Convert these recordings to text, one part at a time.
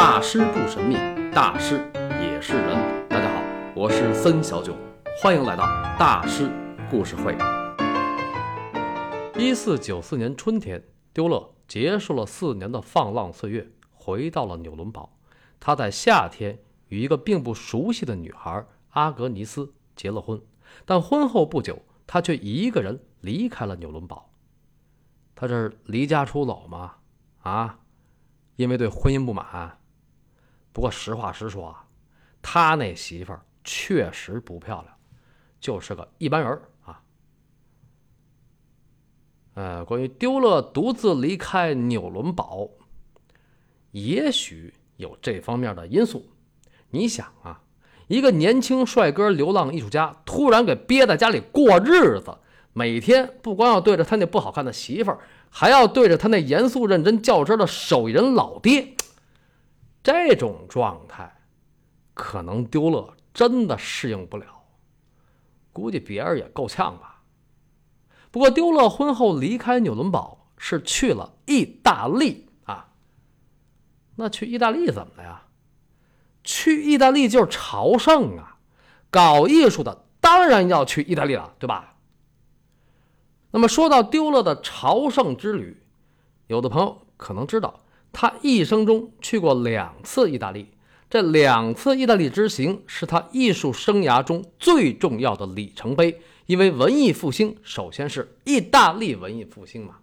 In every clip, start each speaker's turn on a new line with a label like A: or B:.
A: 大师不神秘，大师也是人。大家好，我是森小九，欢迎来到大师故事会。一四九四年春天，丢勒结束了四年的放浪岁月，回到了纽伦堡。他在夏天与一个并不熟悉的女孩阿格尼斯结了婚，但婚后不久，他却一个人离开了纽伦堡。他这是离家出走吗？啊，因为对婚姻不满。不过实话实说啊，他那媳妇儿确实不漂亮，就是个一般人啊。呃，关于丢勒独自离开纽伦堡，也许有这方面的因素。你想啊，一个年轻帅哥流浪艺术家，突然给憋在家里过日子。每天不光要对着他那不好看的媳妇儿，还要对着他那严肃认真较真的手艺人老爹，这种状态，可能丢勒真的适应不了。估计别人也够呛吧。不过丢勒婚后离开纽伦堡是去了意大利啊。那去意大利怎么了呀？去意大利就是朝圣啊，搞艺术的当然要去意大利了，对吧？那么说到丢勒的朝圣之旅，有的朋友可能知道，他一生中去过两次意大利。这两次意大利之行是他艺术生涯中最重要的里程碑，因为文艺复兴首先是意大利文艺复兴嘛。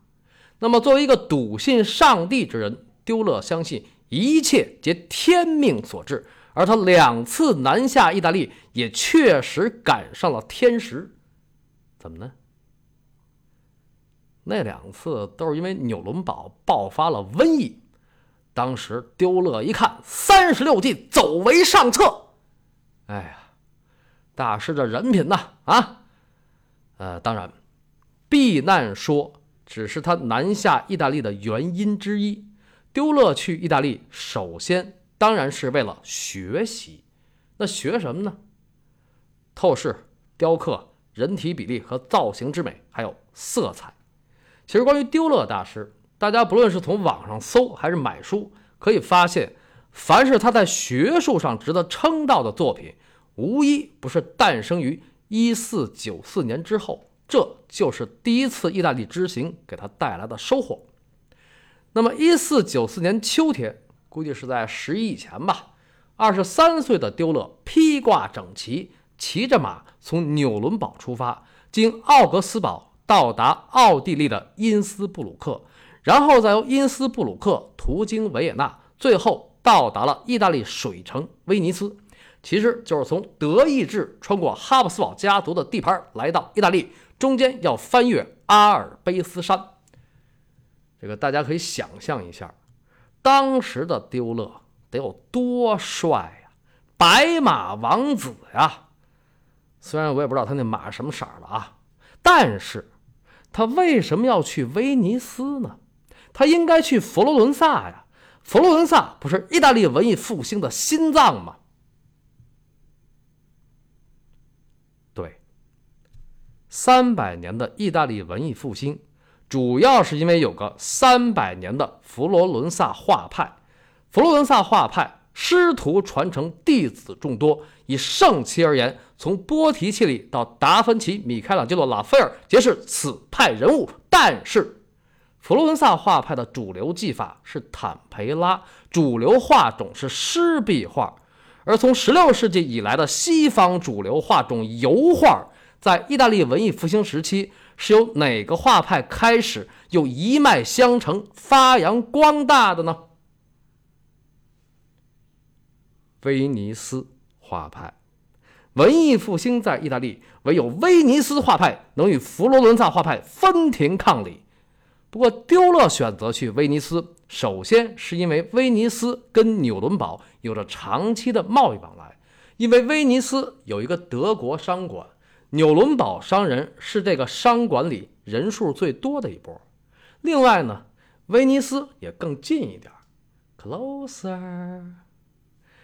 A: 那么作为一个笃信上帝之人，丢勒相信一切皆天命所致，而他两次南下意大利也确实赶上了天时。怎么呢？那两次都是因为纽伦堡爆发了瘟疫，当时丢勒一看三十六计，走为上策。哎呀，大师这人品呐啊！呃，当然，避难说只是他南下意大利的原因之一。丢勒去意大利，首先当然是为了学习。那学什么呢？透视、雕刻、人体比例和造型之美，还有色彩。其实，关于丢勒大师，大家不论是从网上搜还是买书，可以发现，凡是他在学术上值得称道的作品，无一不是诞生于一四九四年之后。这就是第一次意大利之行给他带来的收获。那么，一四九四年秋天，估计是在十一以前吧，二十三岁的丢勒披挂整齐，骑着马从纽伦堡出发，经奥格斯堡。到达奥地利的因斯布鲁克，然后再由因斯布鲁克途经维也纳，最后到达了意大利水城威尼斯。其实就是从德意志穿过哈布斯堡家族的地盘来到意大利，中间要翻越阿尔卑斯山。这个大家可以想象一下，当时的丢勒得有多帅呀，白马王子呀！虽然我也不知道他那马什么色儿的啊，但是。他为什么要去威尼斯呢？他应该去佛罗伦萨呀！佛罗伦萨不是意大利文艺复兴的心脏吗？对，三百年的意大利文艺复兴，主要是因为有个三百年的佛罗伦萨画派。佛罗伦萨画派师徒传承，弟子众多。以圣期而言，从波提切利到达芬奇、米开朗基罗、拉斐尔皆是此派人物。但是，佛罗伦萨画派的主流技法是坦培拉，主流画种是湿壁画。而从16世纪以来的西方主流画种油画，在意大利文艺复兴时期是由哪个画派开始又一脉相承、发扬光大的呢？威尼斯。画派，文艺复兴在意大利，唯有威尼斯画派能与佛罗伦萨画派分庭抗礼。不过，丢勒选择去威尼斯，首先是因为威尼斯跟纽伦堡有着长期的贸易往来，因为威尼斯有一个德国商馆，纽伦堡商人是这个商馆里人数最多的一波。另外呢，威尼斯也更近一点，closer，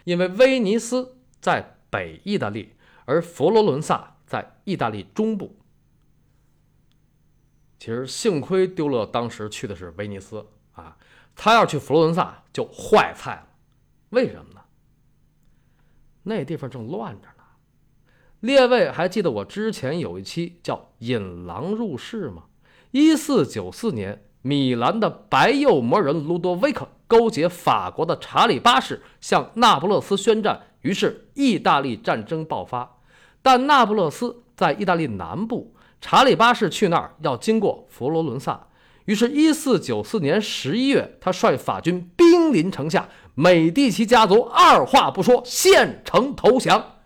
A: 因为威尼斯。在北意大利，而佛罗伦萨在意大利中部。其实幸亏丢勒当时去的是威尼斯啊，他要去佛罗伦萨就坏菜了。为什么呢？那地方正乱着呢。列位还记得我之前有一期叫《引狼入室》吗？一四九四年，米兰的白右魔人卢多维克勾结法国的查理八世，向那不勒斯宣战，于是意大利战争爆发。但那不勒斯在意大利南部，查理八世去那儿要经过佛罗伦萨，于是一四九四年十一月，他率法军兵临城下，美第奇家族二话不说，献城投降。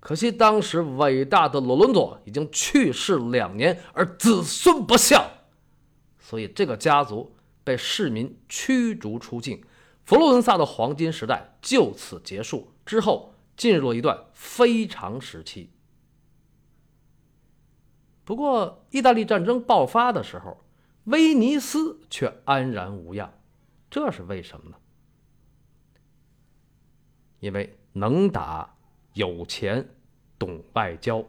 A: 可惜当时伟大的罗伦佐已经去世两年，而子孙不孝，所以这个家族被市民驱逐出境，佛罗伦萨的黄金时代就此结束。之后进入了一段非常时期。不过，意大利战争爆发的时候，威尼斯却安然无恙，这是为什么呢？因为能打。有钱，懂外交。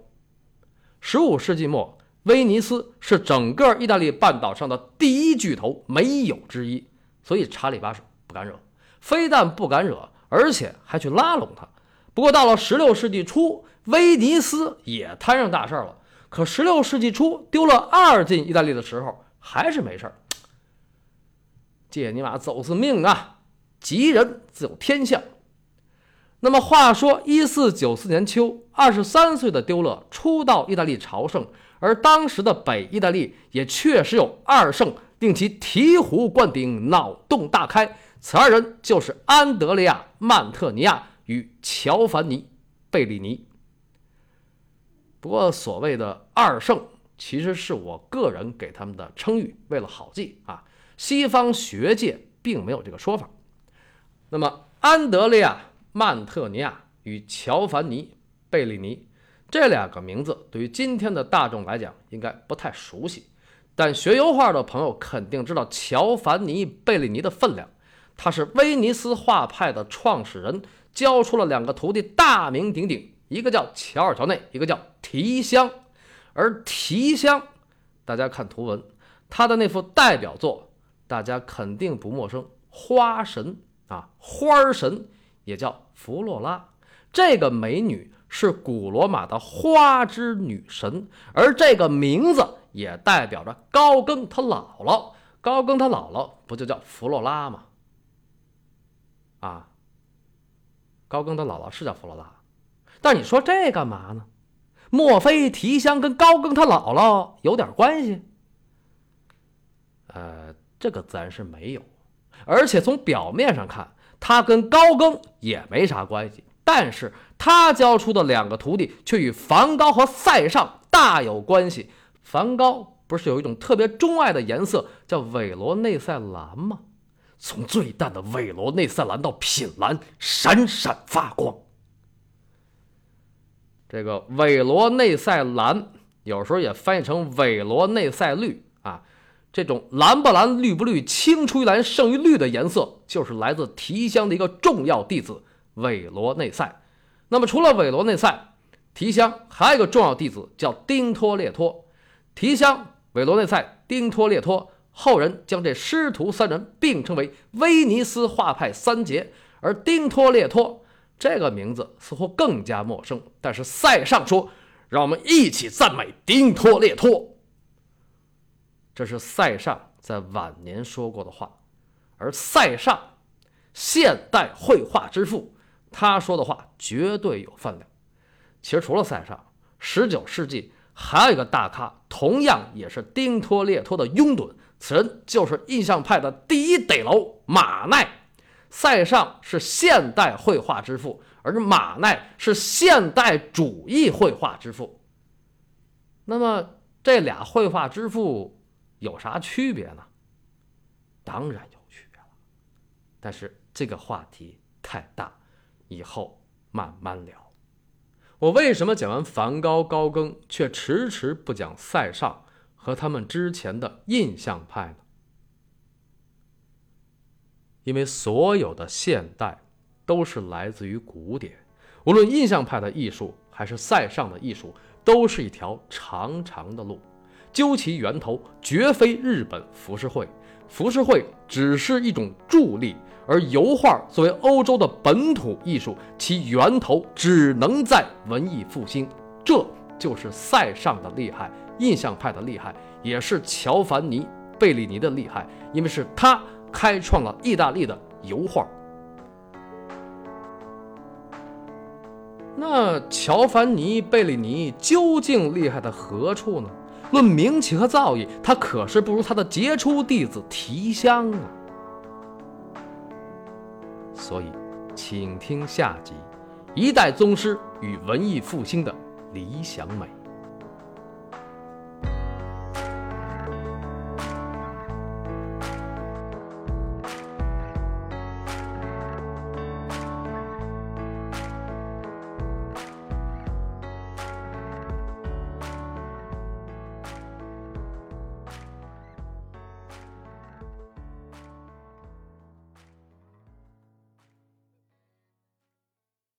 A: 十五世纪末，威尼斯是整个意大利半岛上的第一巨头，没有之一。所以查理八世不敢惹，非但不敢惹，而且还去拉拢他。不过到了十六世纪初，威尼斯也摊上大事了。可十六世纪初丢了二进意大利的时候，还是没事儿。借你妈走私命啊！吉人自有天相。那么话说，一四九四年秋，二十三岁的丢勒初到意大利朝圣，而当时的北意大利也确实有二圣，令其醍醐灌顶，脑洞大开。此二人就是安德烈亚·曼特尼亚与乔凡尼·贝利尼。不过，所谓的二圣，其实是我个人给他们的称誉，为了好记啊。西方学界并没有这个说法。那么，安德烈亚。曼特尼亚与乔凡尼·贝利尼这两个名字，对于今天的大众来讲，应该不太熟悉。但学油画的朋友肯定知道乔凡尼·贝利尼的分量。他是威尼斯画派的创始人，教出了两个徒弟，大名鼎鼎，一个叫乔尔乔内，一个叫提香。而提香，大家看图文，他的那幅代表作，大家肯定不陌生，花神啊，花神。也叫弗洛拉，这个美女是古罗马的花之女神，而这个名字也代表着高更他姥姥。高更他姥姥不就叫弗洛拉吗？啊，高更他姥姥是叫弗罗拉，但你说这干嘛呢？莫非提香跟高更他姥姥有点关系？呃，这个自然是没有，而且从表面上看。他跟高更也没啥关系，但是他教出的两个徒弟却与梵高和塞尚大有关系。梵高不是有一种特别钟爱的颜色叫韦罗内塞蓝吗？从最淡的韦罗内塞蓝到品蓝，闪闪发光。这个韦罗内塞蓝有时候也翻译成韦罗内塞绿啊。这种蓝不蓝、绿不绿、青出于蓝胜于绿的颜色，就是来自提香的一个重要弟子韦罗内塞。那么，除了韦罗内塞，提香还有一个重要弟子叫丁托列托。提香、韦罗内塞、丁托列托，后人将这师徒三人并称为威尼斯画派三杰。而丁托列托这个名字似乎更加陌生，但是塞尚说：“让我们一起赞美丁托列托。”这是塞尚在晚年说过的话，而塞尚，现代绘画之父，他说的话绝对有分量。其实除了塞尚，十九世纪还有一个大咖，同样也是丁托列托的拥趸，此人就是印象派的第一得楼马奈。塞尚是现代绘画之父，而马奈是现代主义绘画之父。那么这俩绘画之父。有啥区别呢？当然有区别了，但是这个话题太大，以后慢慢聊。我为什么讲完梵高、高更，却迟迟不讲塞尚和他们之前的印象派呢？因为所有的现代都是来自于古典，无论印象派的艺术还是塞尚的艺术，都是一条长长的路。究其源头，绝非日本浮世绘，浮世绘只是一种助力，而油画作为欧洲的本土艺术，其源头只能在文艺复兴。这就是塞尚的厉害，印象派的厉害，也是乔凡尼·贝利尼的厉害，因为是他开创了意大利的油画。那乔凡尼·贝利尼究竟厉害在何处呢？论名气和造诣，他可是不如他的杰出弟子提香啊！所以，请听下集：一代宗师与文艺复兴的理想美。